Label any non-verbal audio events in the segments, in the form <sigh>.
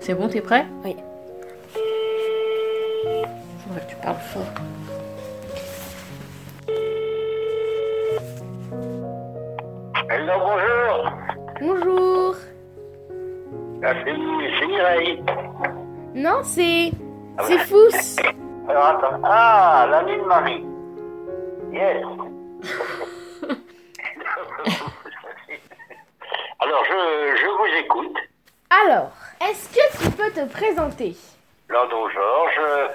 C'est bon, t'es prêt? Oui. Faudrait que tu parles fort. Hello, bonjour. Bonjour. Ah, C'est c'est Mireille. Non, c'est. C'est Fous. Alors, attends. Ah, l'ami de Marie. Yes. <laughs> Alors, je, je vous écoute. Alors, est-ce que tu peux te présenter? Landau Georges.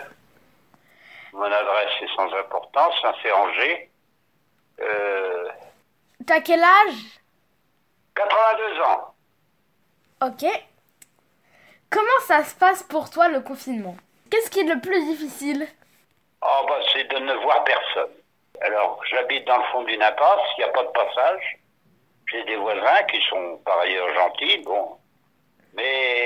Mon adresse est sans importance, Saint-Féranger. Euh, T'as quel âge? 82 ans. Ok. Comment ça se passe pour toi le confinement? Qu'est-ce qui est le plus difficile? Oh, bah, c'est de ne voir personne. Alors, j'habite dans le fond d'une impasse, il n'y a pas de passage. J'ai des voisins qui sont par ailleurs gentils, bon. Mais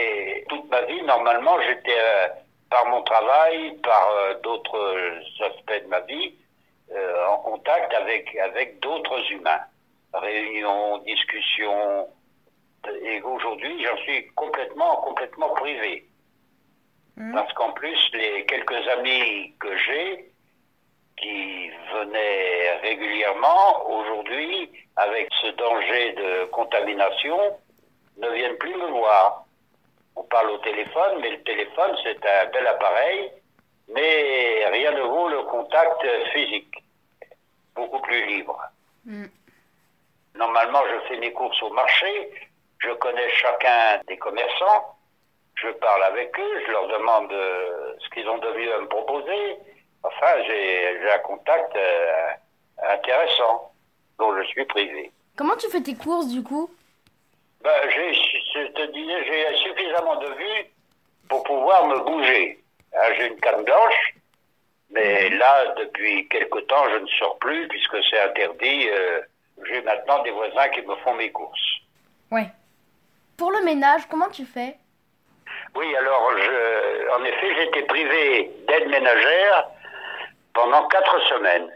ma vie, normalement, j'étais, euh, par mon travail, par euh, d'autres aspects de ma vie, euh, en contact avec, avec d'autres humains. Réunions, discussions. Et aujourd'hui, j'en suis complètement, complètement privé. Parce qu'en plus, les quelques amis que j'ai, qui venaient régulièrement, aujourd'hui, avec ce danger de contamination, ne viennent plus me voir. On parle au téléphone, mais le téléphone, c'est un bel appareil, mais rien ne vaut le contact physique. Beaucoup plus libre. Normalement, je fais mes courses au marché, je connais chacun des commerçants, je parle avec eux, je leur demande euh, ce qu'ils ont de mieux à me proposer. Enfin, j'ai j'ai un contact euh, intéressant dont je suis privé. Comment tu fais tes courses du coup Ben, j'ai, je te disais, j'ai suffisamment de vue pour pouvoir me bouger. Hein, j'ai une canne blanche, mais là, depuis quelque temps, je ne sors plus puisque c'est interdit. euh, j'ai maintenant des voisins qui me font mes courses. Ouais. Pour le ménage, comment tu fais? Oui, alors, je, en effet, j'étais privé d'aide ménagère pendant quatre semaines.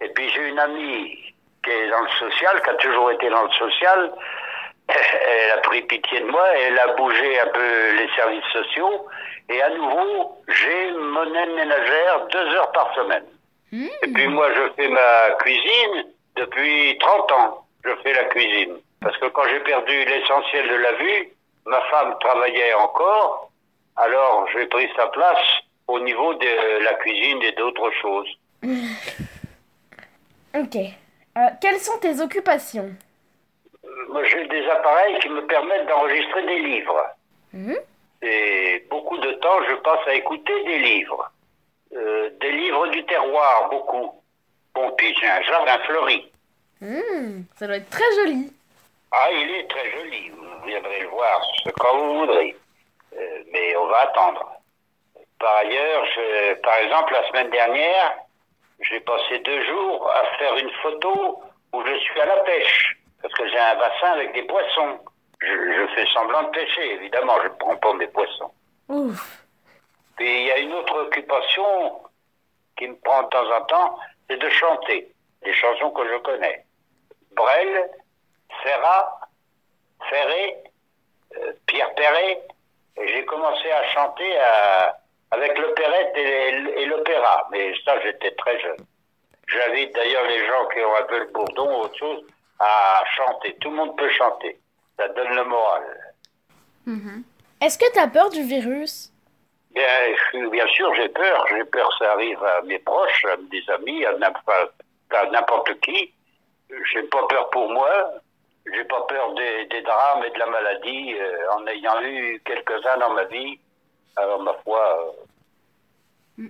Et puis j'ai une amie qui est dans le social, qui a toujours été dans le social. <laughs> Elle a pris pitié de moi, elle a bougé un peu les services sociaux. Et à nouveau, j'ai mon aide ménagère deux heures par semaine. Et puis moi, je fais ma cuisine depuis 30 ans. Je fais la cuisine. Parce que quand j'ai perdu l'essentiel de la vue, ma femme travaillait encore. Alors j'ai pris sa place au niveau de la cuisine et d'autres choses. <laughs> Ok. Euh, quelles sont tes occupations? J'ai des appareils qui me permettent d'enregistrer des livres. Mhm. Et beaucoup de temps, je passe à écouter des livres. Euh, des livres du terroir, beaucoup. Bon, puis j'ai un jardin fleuri. Hmm, Ça doit être très joli. Ah, il est très joli. Vous viendrez le voir quand vous voudrez. Euh, mais on va attendre. Par ailleurs, je- par exemple, la semaine dernière, j'ai passé deux jours à faire une photo où je suis à la pêche. Parce que j'ai un bassin avec des poissons. Je, je fais semblant de pêcher, évidemment, je ne prends pas mes poissons. Ouf. Puis il y a une autre occupation qui me prend de temps en temps, c'est de chanter des chansons que je connais. Brel, Serra, Ferré, euh, Pierre Perret. Et j'ai commencé à chanter à- avec l'opérette et, et l'opéra, mais ça j'étais très jeune. J'invite d'ailleurs les gens qui ont un peu le bourdon ou autre chose à chanter. Tout le monde peut chanter. Ça donne le moral. Est-ce que t'as peur du virus? Bien, bien sûr, j'ai peur. J'ai peur que ça arrive à mes proches, à des amis, à n'importe qui. J'ai pas peur pour moi. J'ai pas peur des, des drames et de la maladie, euh, en ayant eu quelques-uns dans ma vie. Alors, ma foi, euh,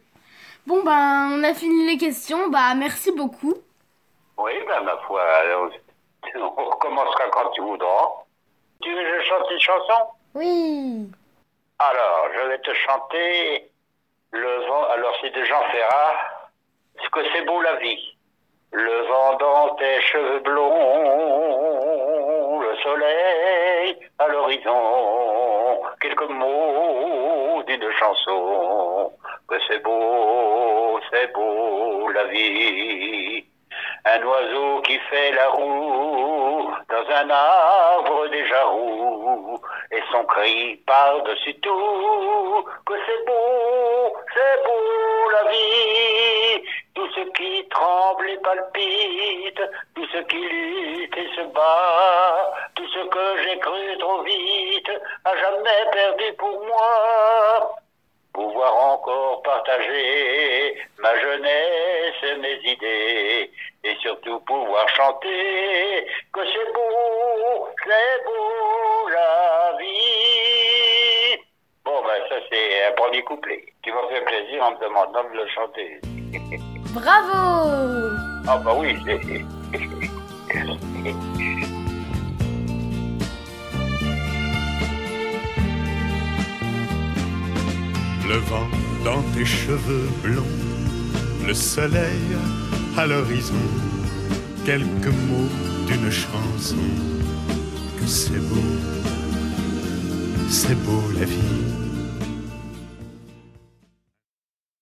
Bon ben, on a fini les questions. Bah merci beaucoup. oui, ben, ma foi, alors, on recommencera quand tu voudras. Tu veux que je chante une chanson? Oui. Alors, je vais te chanter le vent. Alors, c'est de Jean Ferrat. Est-ce que c'est beau la vie Le vent dans tes cheveux blonds, le soleil à l'horizon. Quelques mots d'une chanson. Que c'est beau, c'est beau la vie. Un oiseau qui fait la roue dans un arbre déjà roux et son cri par-dessus tout, que c'est beau, c'est beau la vie. Tout ce qui tremble et palpite, tout ce qui lutte et se bat, tout ce que j'ai cru trop vite, a jamais perdu pour moi. Pouvoir encore partager ma jeunesse et mes idées, surtout pouvoir chanter que c'est beau, c'est beau la vie. Bon, ben ça c'est un premier couplet. Tu m'as fait plaisir en me demandant de le chanter. <laughs> Bravo Ah bah oui, <laughs> Le vent dans tes cheveux blonds, le soleil à l'horizon, quelques mots d'une chanson. Que c'est beau, c'est beau la vie.